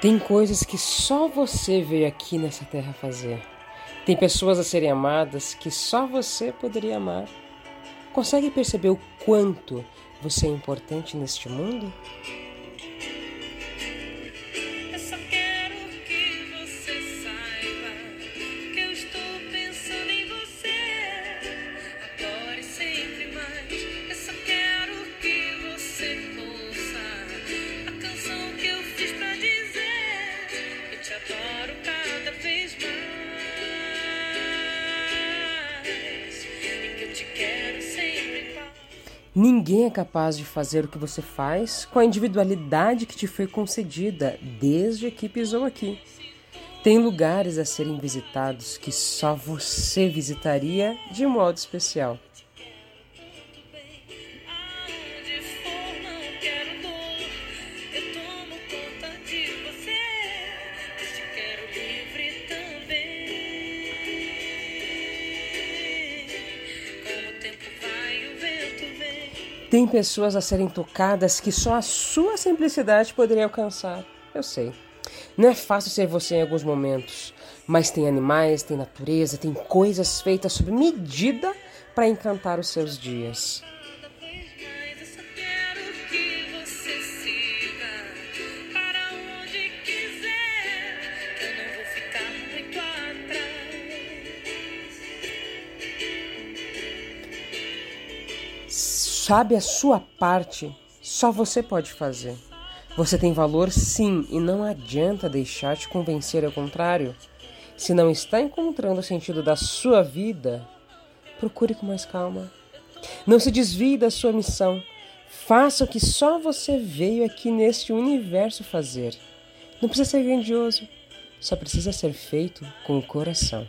Tem coisas que só você veio aqui nessa terra fazer. Tem pessoas a serem amadas que só você poderia amar. Consegue perceber o quanto você é importante neste mundo? Ninguém é capaz de fazer o que você faz com a individualidade que te foi concedida desde que pisou aqui. Tem lugares a serem visitados que só você visitaria de modo especial. Tem pessoas a serem tocadas que só a sua simplicidade poderia alcançar. Eu sei. Não é fácil ser você em alguns momentos, mas tem animais, tem natureza, tem coisas feitas sob medida para encantar os seus dias. Sabe a sua parte, só você pode fazer. Você tem valor sim, e não adianta deixar te convencer ao contrário. Se não está encontrando o sentido da sua vida, procure com mais calma. Não se desvie da sua missão. Faça o que só você veio aqui neste universo fazer. Não precisa ser grandioso, só precisa ser feito com o coração.